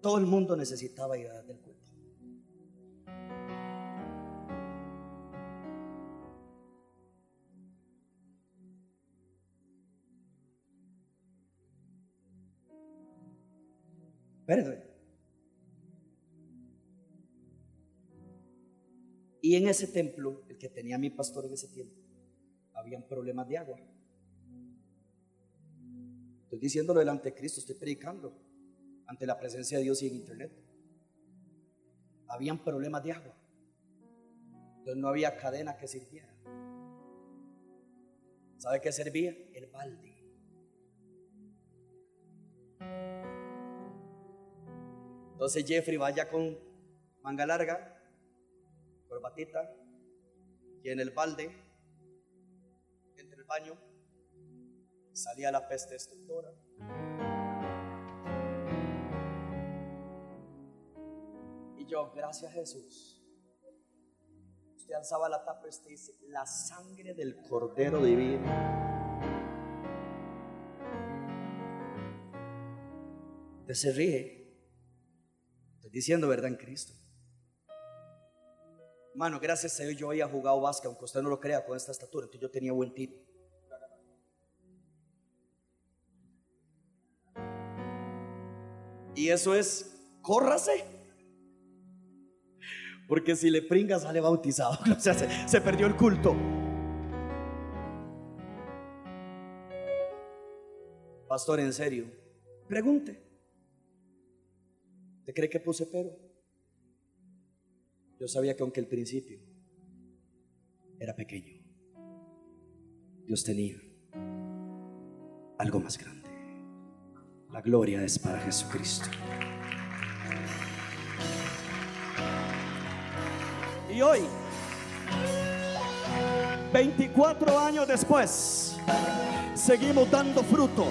todo el mundo necesitaba ir del culto. Espérate. Y en ese templo, el que tenía mi pastor en ese tiempo, habían problemas de agua. Estoy diciéndolo delante de Cristo, estoy predicando ante la presencia de Dios y en internet. Habían problemas de agua. Entonces no había cadena que sirviera. ¿Sabe qué servía? El balde. Entonces Jeffrey vaya con manga larga, corbatita, y en el balde, entre el baño, salía la peste destructora. Y yo, gracias Jesús. Usted alzaba la tapa y usted dice, la sangre del Cordero Divino. Usted se ríe. Estoy diciendo verdad en Cristo. Mano, gracias a Dios yo había jugado básquet, aunque usted no lo crea, con esta estatura. Entonces yo tenía buen tiro. Y eso es, córrase. Porque si le pringa sale bautizado. O sea, se, perdió el culto. Pastor, en serio, pregunte. ¿Te cree que puse pero? Yo sabía que aunque el principio era pequeño, Dios tenía algo más grande. La gloria es para Jesucristo. Y hoy, 24 años después, seguimos dando fruto.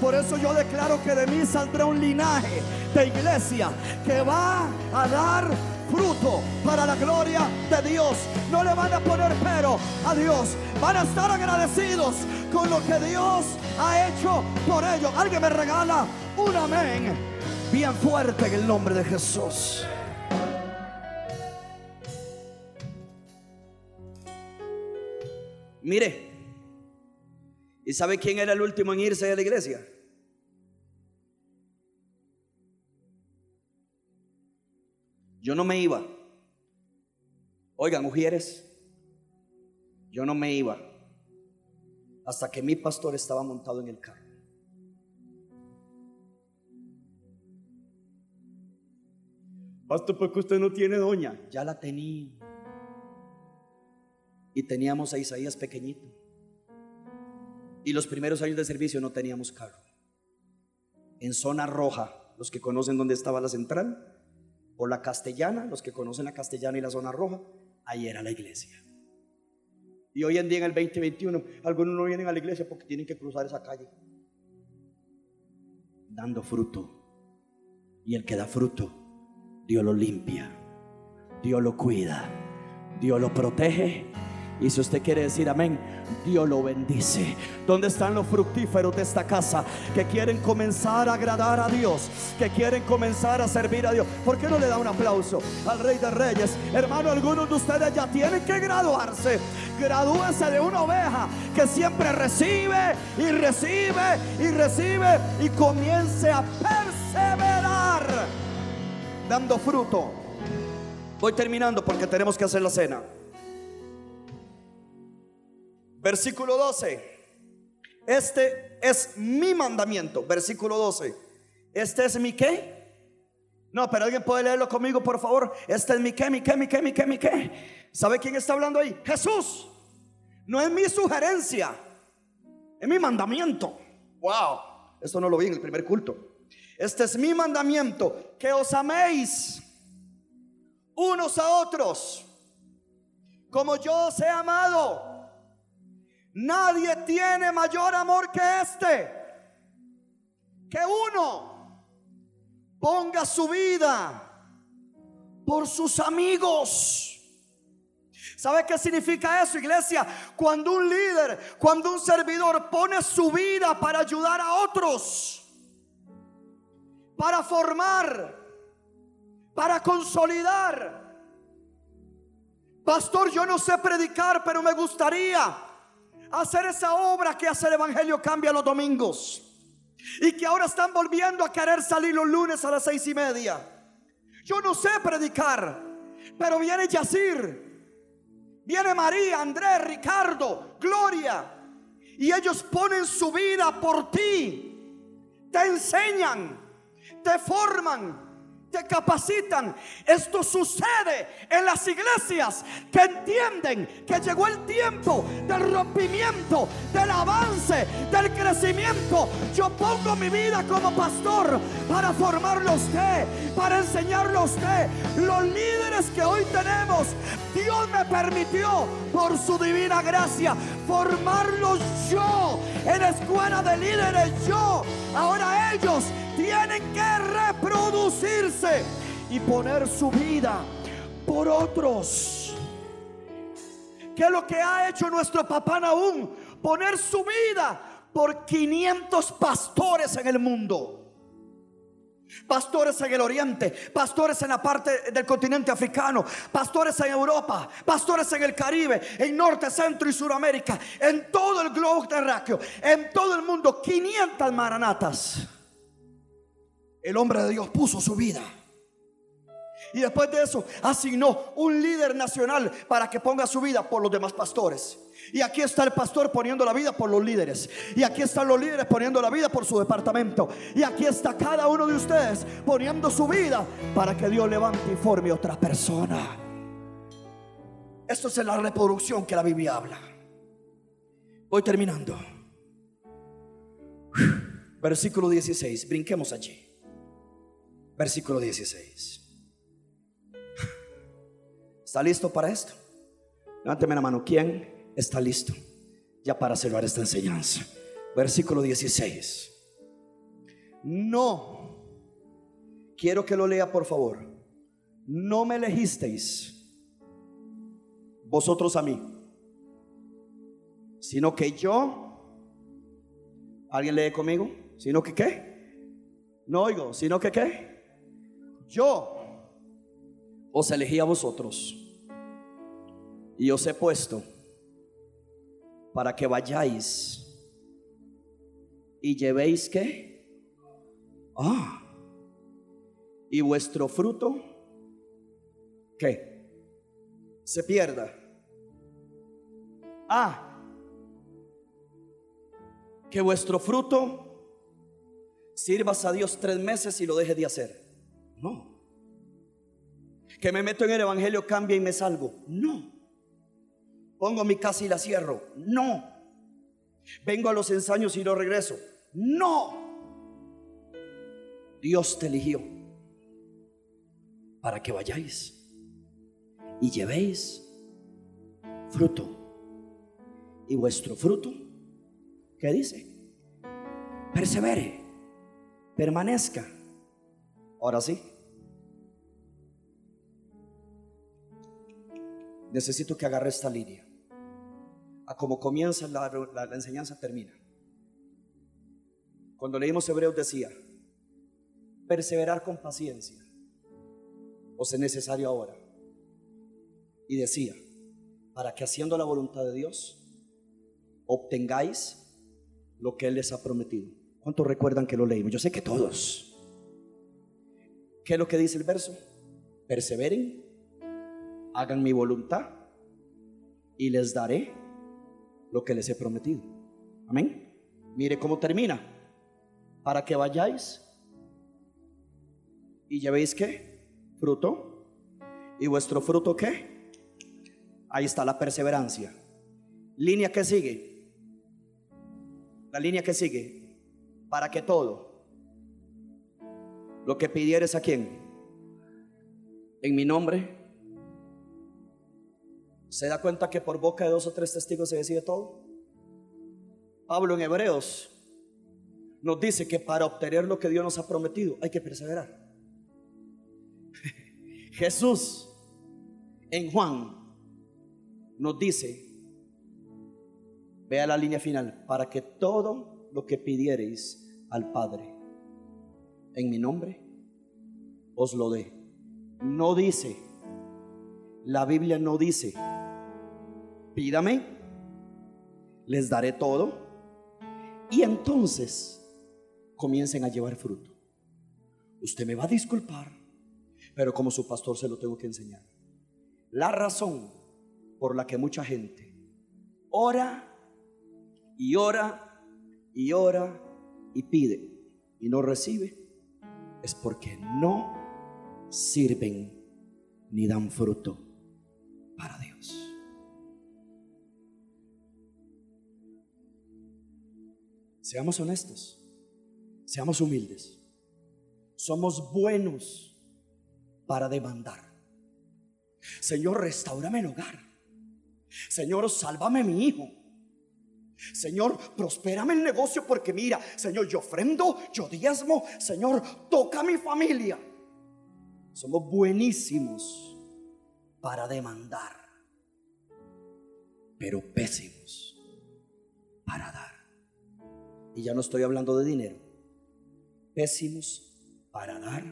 Por eso yo declaro que de mí saldrá un linaje de iglesia que va a dar fruto para la gloria de Dios. No le van a poner pero a Dios. Van a estar agradecidos con lo que Dios ha hecho por ellos. Alguien me regala un amén bien fuerte en el nombre de Jesús. Mire, ¿y sabe quién era el último en irse de la iglesia? Yo no me iba. Oigan, mujeres, yo no me iba hasta que mi pastor estaba montado en el carro. Pastor, porque usted no tiene doña? Ya la tenía. Y teníamos a Isaías pequeñito. Y los primeros años de servicio no teníamos carro. En zona roja, los que conocen dónde estaba la central, o la castellana, los que conocen la castellana y la zona roja, ahí era la iglesia. Y hoy en día en el 2021, algunos no vienen a la iglesia porque tienen que cruzar esa calle. Dando fruto. Y el que da fruto, Dios lo limpia, Dios lo cuida, Dios lo protege y si usted quiere decir amén, Dios lo bendice. ¿Dónde están los fructíferos de esta casa que quieren comenzar a agradar a Dios? Que quieren comenzar a servir a Dios. ¿Por qué no le da un aplauso al Rey de Reyes? Hermano, algunos de ustedes ya tienen que graduarse. Gradúense de una oveja que siempre recibe y recibe y recibe y comience a perseverar dando fruto. Voy terminando porque tenemos que hacer la cena. Versículo 12. Este es mi mandamiento. Versículo 12. Este es mi qué. No, pero alguien puede leerlo conmigo, por favor. Este es mi qué, mi qué, mi qué, mi qué, mi qué. ¿Sabe quién está hablando ahí? Jesús. No es mi sugerencia. Es mi mandamiento. Wow. Esto no lo vi en el primer culto. Este es mi mandamiento. Que os améis unos a otros. Como yo os he amado. Nadie tiene mayor amor que este. Que uno ponga su vida por sus amigos. ¿Sabe qué significa eso, iglesia? Cuando un líder, cuando un servidor pone su vida para ayudar a otros, para formar, para consolidar. Pastor, yo no sé predicar, pero me gustaría hacer esa obra que hace el Evangelio Cambia los domingos. Y que ahora están volviendo a querer salir los lunes a las seis y media. Yo no sé predicar, pero viene Yacir, viene María, Andrés, Ricardo, Gloria. Y ellos ponen su vida por ti. Te enseñan, te forman, te capacitan. Esto sucede en las iglesias que entienden que llegó el tiempo del rompimiento, del avance, del crecimiento. Yo pongo mi vida como pastor para formarlo a para enseñarlo a. Los líderes que hoy tenemos, Dios me permitió por su divina gracia formarlos yo en la escuela de líderes yo. Ahora ellos tienen que reproducirse y poner su vida por otros. ¿Qué es lo que ha hecho nuestro papá Naúm? Poner su vida por 500 pastores en el mundo. Pastores en el oriente, pastores en la parte del continente africano, pastores en Europa, pastores en el Caribe, en Norte, Centro y Suramérica, en todo el globo terráqueo, en todo el mundo, 500 maranatas el hombre de Dios puso su vida. Y después de eso asignó un líder nacional para que ponga su vida por los demás pastores. Y aquí está el pastor poniendo la vida por los líderes. Y aquí están los líderes poniendo la vida por su departamento. Y aquí está cada uno de ustedes poniendo su vida para que Dios levante y forme otra persona. Esto es la reproducción que la Biblia habla. Voy terminando. Versículo 16, brinquemos allí. Versículo 16. ¿Está listo para esto? Levánteme la mano. ¿Quién está listo ya para cerrar esta enseñanza? Versículo 16. No, quiero que lo lea por favor. No me elegisteis vosotros a mí, sino que yo, ¿alguien lee conmigo? ¿Sino que qué? No oigo, sino que qué? Yo os elegí a vosotros y os he puesto para que vayáis y llevéis qué? Ah, y vuestro fruto, ¿qué? Se pierda. Ah, que vuestro fruto sirvas a Dios tres meses y lo deje de hacer. No que me meto en el Evangelio, cambia y me salgo. No. Pongo mi casa y la cierro. No. Vengo a los ensayos y lo regreso. No. Dios te eligió para que vayáis y llevéis fruto. Y vuestro fruto, ¿qué dice? Persevere, permanezca. Ahora sí. necesito que agarre esta línea. A como comienza la, enseñanza termina. Cuando leímos Hebreos decía, perseverar con paciencia, os es necesario ahora. Y decía, para que haciendo la voluntad de Dios, obtengáis lo que Él les ha prometido. ¿Cuántos recuerdan que lo leímos? Yo sé que todos. ¿Qué es lo que dice el verso? Perseveren hagan mi voluntad y les daré lo que les he prometido. Amén. Mire cómo termina. Para que vayáis y llevéis qué? Fruto. ¿Y vuestro fruto qué? Ahí está la perseverancia. Línea que sigue. La línea que sigue. Para que todo lo que pidieres a quién? En mi nombre ¿Se da cuenta que por boca de dos o tres testigos se decide todo? Pablo en Hebreos nos dice que para obtener lo que Dios nos ha prometido hay que perseverar. Jesús en Juan nos dice, vea la línea final, para que todo lo que pidiereis al Padre en mi nombre os lo dé. No dice, la Biblia no dice pídame, les daré todo y entonces comiencen a llevar fruto. Usted me va a disculpar, pero como su pastor se lo tengo que enseñar. La razón por la que mucha gente ora y ora y ora y pide y no recibe es porque no sirven ni dan fruto para Dios. Seamos honestos, seamos humildes. Somos buenos para demandar. Señor, restaurame el hogar. Señor, sálvame mi hijo. Señor, prospérame el negocio porque mira, Señor, yo ofrendo, yo diezmo. Señor, toca mi familia. Somos buenísimos para demandar, pero pésimos para dar. Y ya no estoy hablando de dinero. Pésimos para dar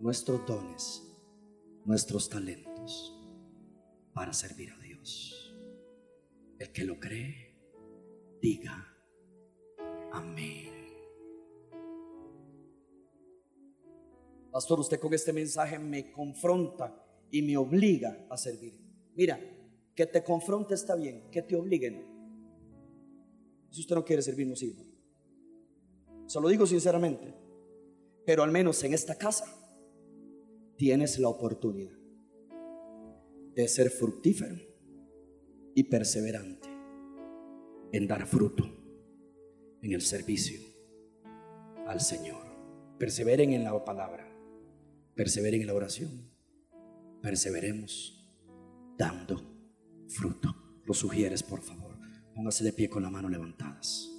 nuestros dones, nuestros talentos, para servir a Dios. El que lo cree, diga amén. Pastor, usted con este mensaje me confronta y me obliga a servir. Mira, que te confronte está bien, que te obliguen. Si usted no quiere servir, no sirva. Se lo digo sinceramente. Pero al menos en esta casa tienes la oportunidad de ser fructífero y perseverante en dar fruto en el servicio al Señor. Perseveren en la palabra, perseveren en la oración, perseveremos dando fruto. Lo sugieres, por favor. Póngase de pie con la mano levantadas.